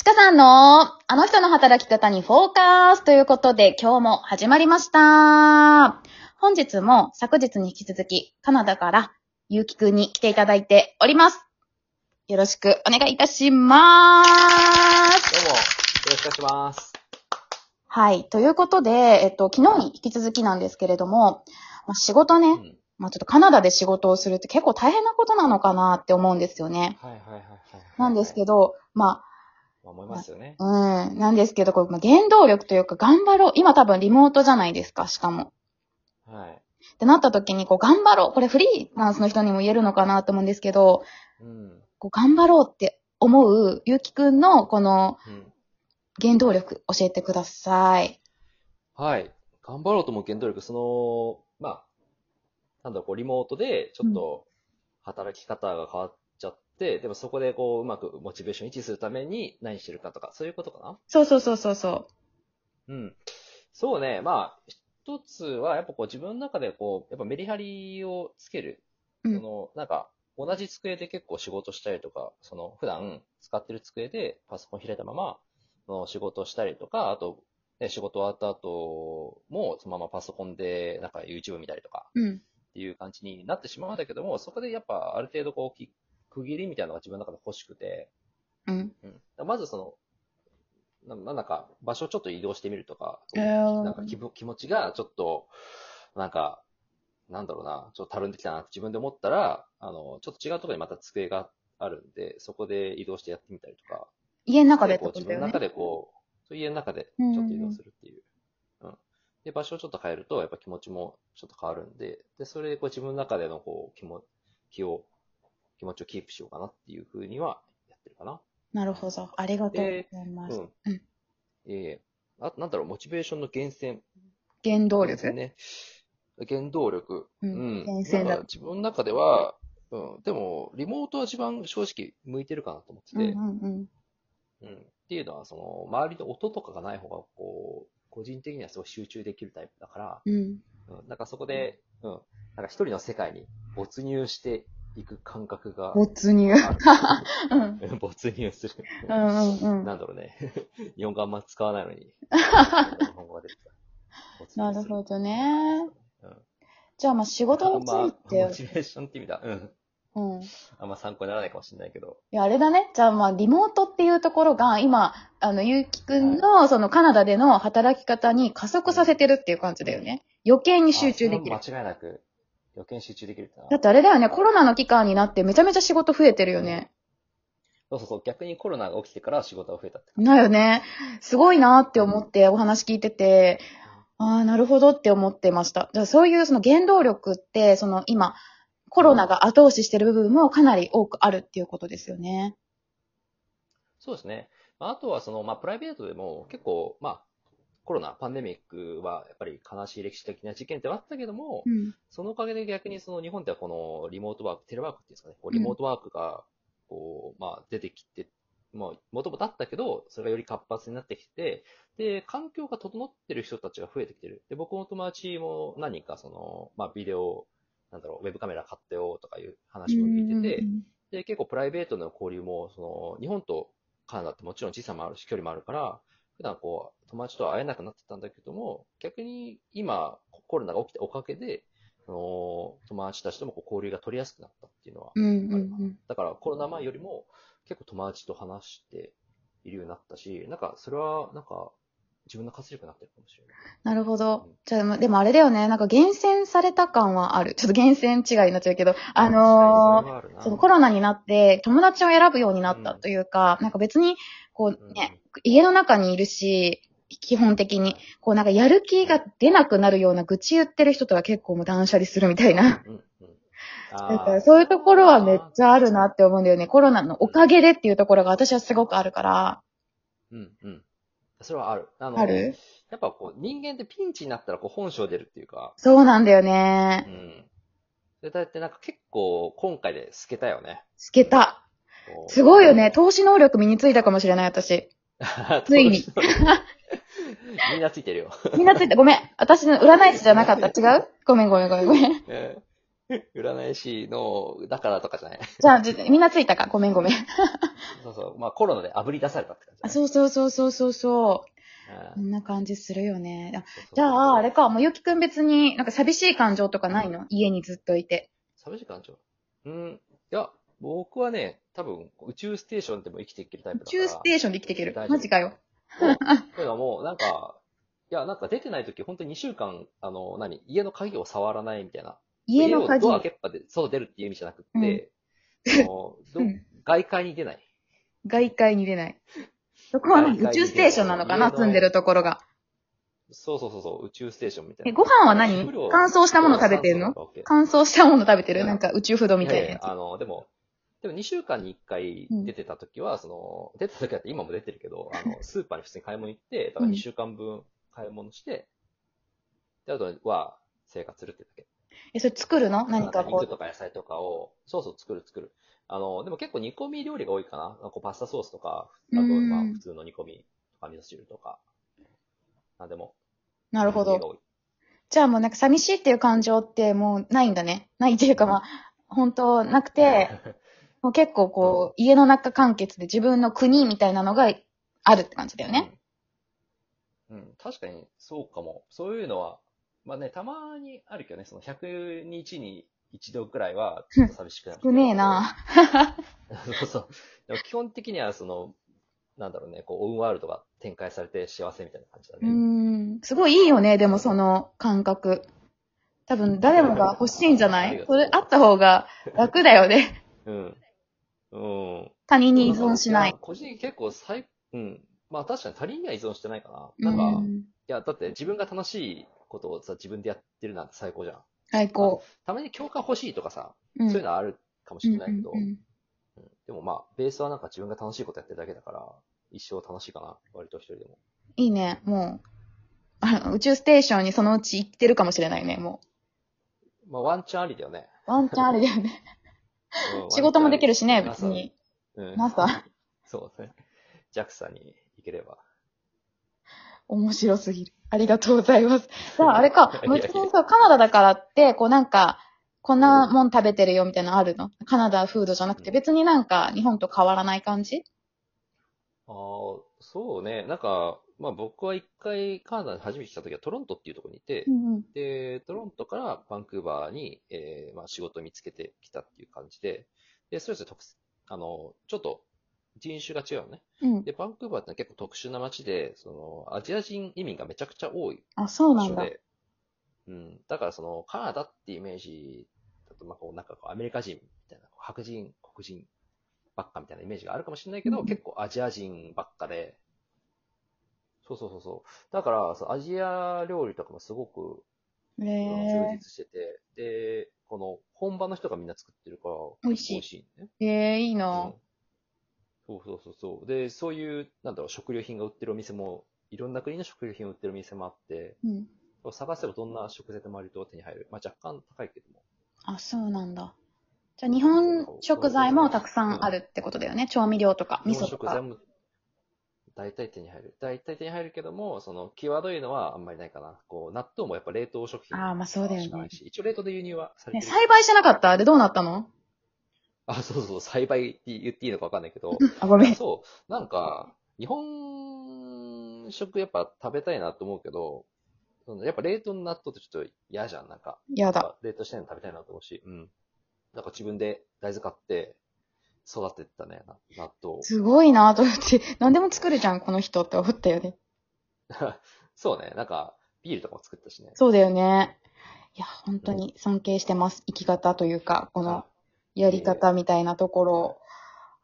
ちかさんの、あの人の働き方にフォーカスということで、今日も始まりました。本日も昨日に引き続き、カナダからゆうきくんに来ていただいております。よろしくお願いいたします。どうも、よろしくお願いします。はい。ということで、えっと、昨日に引き続きなんですけれども、まあ、仕事ね、うん。まあ、ちょっとカナダで仕事をするって結構大変なことなのかなって思うんですよね。はいはいはいはい。なんですけど、まど。思いますよね。あ、うん、なんですけど、こうまあ原動力というか頑張ろう。今多分リモートじゃないですか、しかも。はい。ってなった時に、こう頑張ろう。これフリーランスの人にも言えるのかなと思うんですけど、うん。こう頑張ろうって思うゆうきくんのこのうん。原動力教えてください。はい。頑張ろうと思う原動力、その、まあ、なんだろう、こう、リモートで、ちょっと、働き方が変わっでもそこでこう、うまくモチベーション維持するために何してるかとか、そういうことかな？そうそうそうそうそうん。そうね、まあ、一つは、やっぱこう、自分の中でこう、やっぱメリハリをつける。うんその、なんか、同じ机で結構仕事したりとか、その、普段使ってる机でパソコン開いたまま、その仕事をしたりとか、あと、ね、仕事終わった後も、そのままパソコンで、なんか YouTube 見たりとか、う。うん。っていう感じになってしまうんだけども、そこでやっぱある程度こう、き区切りみたいなのが自分の中で欲しくて、うん。うん、まずその、ななんだか場所をちょっと移動してみるとか、えーなんか気分気持ちがちょっと、なんか、なんだろうな、ちょっとたるんできたなって自分で思ったら、あの、ちょっと違うところにまた机があるんで、そこで移動してやってみたりとか、家の中でってこうことだよね自分の中。でこう、家の中でちょっと移動するっていう。うんで、場所をちょっと変えると、やっぱ気持ちもちょっと変わるんで、で、それでこう自分の中でのこう、気も、気を、気持ちをキープしようかなっていうふうにはやってるかな。なるほど。ありがとうでございます。うん。うんええあと、なんだろう、モチベーションの源泉。原動力？ね。原動力。うんうん。源泉だ自分の中では、うん。でも、リモートは一番正直向いてるかなと思ってて、うんうんうん。うん。っていうのは、その、周りの音とかがない方が、こう、個人的にはすごい集中できるタイプだから、うん。うん。なんかそこで、うん。なんか一人の世界に没入していく感覚が、没入。あうん。る没入する。うんうんうん。なんだろうね。日本語あんま使わないのに。日本語が出てきた。没なるほどね。うんじゃあまあ仕事についてモ、チベーションって意味だ。うん。うん。いあんま参考にならないかもしれないけど。や、あれだね。じゃあまあリモートっていうところが今、あの、ゆうきくんのそのカナダでの働き方に加速させてるっていう感じだよね。余計に集中できる間違いなく、余計に集中できるってな。だってあれだよね、コロナの期間になってめちゃめちゃ仕事増えてるよね。そうそうそう。逆にコロナが起きてから仕事が増えたって。だよね。すごいなって思ってお話聞いてて、ああ、なるほどって思ってました。じゃあそういうその原動力って、その今、コロナが後押ししてる部分もかなり多くあるっていうことですよね。そうですね。まああとは、その、まあ、プライベートでも結構、まあ、コロナ、パンデミックはやっぱり悲しい歴史的な事件ってあったけども、うん。そのおかげで逆にその日本ではこのリモートワーク、テレワークっていうんですかね、こうリモートワークが、こう、まあ出てきて、まあ、もともとあったけど、それがより活発になってきて、で、環境が整ってる人たちが増えてきてる。で、僕の友達も何人かその、まあビデオ、なんだろう、ウェブカメラ買ってよとかいう話も聞いてて、で、結構プライベートの交流も、その、日本とカナダってもちろん時差もあるし、距離もあるから、普段こう、友達とは会えなくなってたんだけども、逆に今、コロナが起きたおかげで、その、友達たちともこう交流が取りやすくなったっていうのは、うんうんうん。だからコロナ前よりも結構友達と話しているようになったし、なんかそれはなんか自分の活力になってるかもしれない。なるほどうん。じゃあ、までもあれだよね。なんか厳選された感はある。ちょっと厳選違いになっちゃうけど、あのーーそのコロナになって友達を選ぶようになったというか、なんか別に、こうね、家の中にいるし、基本的に、こうなんかやる気が出なくなるような愚痴言ってる人とは結構もう断捨離するみたいな。うんうん。だからそういうところはめっちゃあるなって思うんだよね。コロナのおかげでっていうところが私はすごくあるから。うんうん。それはある。あのある？やっぱこう人間ってピンチになったらこう本性出るっていうか、そうなんだようね。ん。で、だってなんか結構今回で透けたよね。透けた。すごいよね。。投資能力身についたかもしれない、私。ついに。みんなついてるよ。みんなついた。ごめん。私の占い師じゃなかった。違う？ごめんごめんごめんごめん。え占い師の、だからとかじゃない。じゃあ、じみんなついたか？ごめんごめん。そうそう。まあコロナで炙り出されたって感じ、あ、そうそうそうそうそうそう。こうんんな感じするよね。あそうそうそうじゃあ、あれか、もうゆきくん別になんか寂しい感情とかないの？家にずっといて。寂しい感情？うん。いや、僕はね、多分、宇宙ステーションでも生きていけるタイプ宇だから。宙ステーションで生きていけるマジかよ。そうというのはもう、なんか、いや、なんか出てない時、本当に2週間、あの、何家の鍵を触らないみたいな。家の鍵。をドア開けっぱで外出るっていう意味じゃなくって、そのどうん外界に出ない。外界に出ない。どこは宇宙ステーションなのかな住んでるところが。そうそうそうそう、宇宙ステーションみたいえ、な。ご飯は何？乾燥したもの食べてんの？乾燥したもの食べてる？なんか宇宙フードみたいなやつ。ややあの、でも、でも2週間に1回出てた時は、その、出てた時だって今も出てるけど、あの、スーパーに普通に買い物行って、だから2週間分買い物して、で、あとは生活するってだけ。え、それ作るの？何かこ肉とか野菜とかを、そうそう作る作る。あの、でも結構煮込み料理が多いかな。なんかパスタソースとか、あと、うんまあ普通の煮込みとか味噌汁とか。なんでも。う。なるほど。じゃあもうなんか寂しいっていう感情ってもうないんだね。ないっていうかまあ、本当なくて、もう結構こう、家の中完結で自分の国みたいなのがあるって感じだよね。うん。うん、確かにそうかも。そういうのは、まあね、たまにあるけどね、その100日に一度くらいは、ちょっと寂しくなる。少ねえな。そうそう。でも基本的には、その、なんだろうね、こう、オウンワールドが展開されて幸せみたいな感じだね。ん。すごいいいよね、でもその感覚。多分誰もが欲しいんじゃない？それあった方が楽だよね。うん。うん。他人に依存しないや。個人結構最、うん。まあ確かに他人には依存してないかうな。なんか、いん。や、だって自分が楽しいことをさ、自分でやってるなんて最高じゃん。最高。たまに共感欲しいとかさ、うん。そういうのはあるかもしれないけど、うんでもまあ、ベースはなんか自分が楽しいことやってるだけだから、一生楽しいかな、割と一人でも。いいね、もう。あの宇宙ステーションにそのうち行ってるかもしれないね、もまあ、ワンチャンありだよね。う。ワンチャンあれだよね。うん 仕事もできるしね、別に。。うん。NASA。そうね。JAXA に行ければ。面白すぎる。ありがとうございます。じゃあ、あれかもう一度さ、カナダだからって、こうなんか、こんなもん食べてるよみたいなのあるの？カナダフードじゃなくて、うん別になんか日本と変わらない感じ？ああ、そうね。なんか、まあ僕は一回カナダに初めて来た時はトロントっていうところにいて、んうん。で、トロントからバンクーバーに、えーまあ、仕事を見つけてきたっていう感じで、で、それぞれ特あの、ちょっと人種が違うのね。うん。で、バンクーバーって結構特殊な街で、その、アジア人移民がめちゃくちゃ多いあ、そうなんだ。場所で、うん。だからその、カナダっていうイメージだと、まあこう、なんかこう、アメリカ人みたいな、白人、黒人ばっかみたいなイメージがあるかもしれないけど、うん結構アジア人ばっかで、そうそうそうそう。だから、そのアジア料理とかもすごくへ充え実してて、で、この本場の人がみんな作ってるから、美味しい美味しいね。ー。えー、いいうんなそうそうそうそう。で、そういう、なんだろう、食料品が売ってるお店も、いろんな国の食料品を売ってるお店もあって、うん。探せばどんな食材でも割と手に入る。まあ若干高いけども。あ、そうなんだ。じゃあ日本食材もたくさんあるってことだよね。調味料とか、味噌とか。食材も大体手に入る。大体手に入るけども、その、際どいのはあんまりないかな。こう、納豆もやっぱ冷凍食品あーまあそうだよねしかないし、一応冷凍で輸入はされね、てる。栽培してなかったあれどうなったの？あ、そうそう、栽培って言っていいのかわかんないけど、あ、ごめん。そう、なんか、日本食やっぱ食べたいなと思うけど、そのやっぱ冷凍の納豆ってちょっと嫌じゃん、なんか。やだ。冷凍してないの食べたいなと思うし、うん。なんか自分で大豆買って育ててたね、な納豆を。すごいなと思って、何でも作るじゃん、この人って思ったよね。そうね、なんかビールとかも作ったしね。そうだよね。いや、本当に尊敬してます。生き方というか、このあやり方みたいなところを。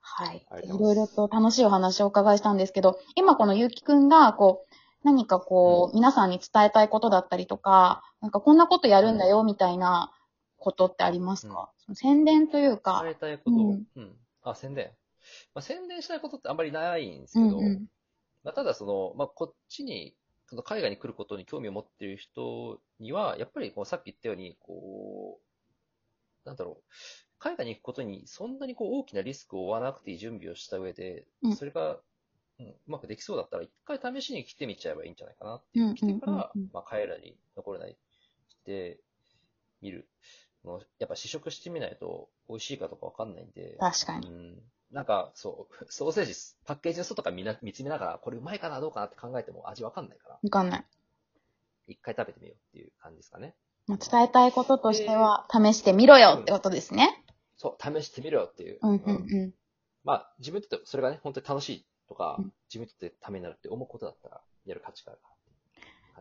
はい。いろいろと楽しいお話をお伺いしたんですけど、今このゆうきくんが、こう、何かこう、皆さんに伝えたいことだったりとか、なんかこんなことやるんだよ、みたいなことってありますか、その宣伝というか伝え、たいこと、ううんん、あ、宣伝。まあ、宣伝したいことってあんまりないんですけど、うんうん。まあ、ただその、まあ、こっちに、その海外に来ることに興味を持っている人には、やっぱりこうさっき言ったように、こう、なんだろう、海外に行くことにそんなにこう大きなリスクを負わなくていい準備をした上でうん、それが、うん、うまくできそうだったら、一回試しに来てみちゃえばいいんじゃないかなって来てからまあ、帰らに残れないしてみる。やっぱ試食してみないと美味しいかとかわかんないんで、確かに。うん。なんか、そう、ソーセージ、パッケージの外から見な見つめながら、これうまいかなどうかなって考えても味わかんないから、わかんない。一回食べてみようっていう感じですかね。まあ、伝えたいこととしては、試してみろよってことですね。そう、試してみろよっていう。うん、うん、うんうまあ、自分にとってそれがね、本当に楽しいとか、うん自分にとってためになるって思うことだったら、やる価値がある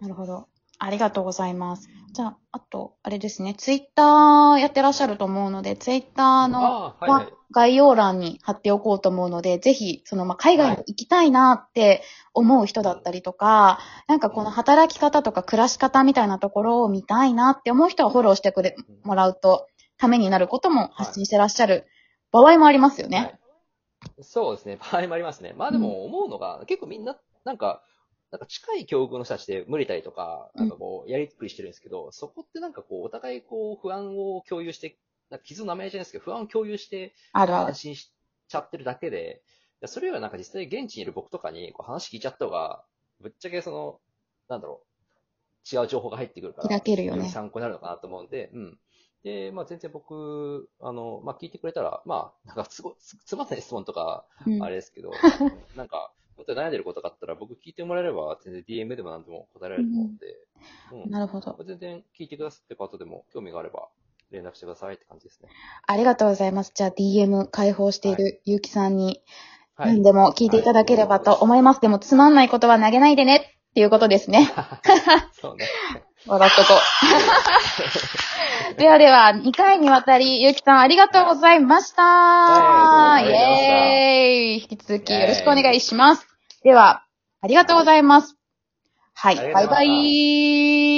なるほど。ありがとうございます。じゃあ、あと、あれですね、ツイッターやってらっしゃると思うので、ツイッターのはいはい。概要欄に貼っておこうと思うので、ぜひ、その、まあ、海外に行きたいなって思う人だったりとか、なんかこの働き方とか暮らし方みたいなところを見たいなって思う人はフォローしてくれ、もらうと、ためになることも発信してらっしゃる場合もありますよね。はいそうですね。場合もありますね。まあでも思うのが、結構みんな、なんか、なんか近い境遇の人たちで無理たりとか、なんかこう、やりくりしてるんですけど、そこってなんかこう、お互いこう、不安を共有して、なんか傷の舐め合いじゃないですけど、不安を共有して安。心しちゃってるだけで、いやそれよりはなんか実際現地にいる僕とかにこう話聞いちゃった方が、ぶっちゃけその、なんだろう、違う情報が入ってくるから、開けるよねり参考になるのかなと思うんで、うん。で、まあ全然僕、あの、まあ聞いてくれたら、まあ、なんかすごい、つつまんない質問とか、うんあれですけど、なんか、本当に悩んでることがあったら、僕聞いてもらえれば、全然 DM でも何でも答えられると思うんで、うん。なるほど。全然聞いてくださってる方でも、興味があれば、連絡してくださいって感じですね。ありがとうございます。じゃあ DM 開放しているゆうきさんにはい。何でも聞いていただければと思います。でもつまんないことは投げないでねっていうことですね。そうね。笑っとこう。ではでは、2回にわたり、ゆうきさんありがとうございました。はいイありがとうございましたエーイ引き続きよろしくお願いします。では、ありがとうございます。はい、バイバイ。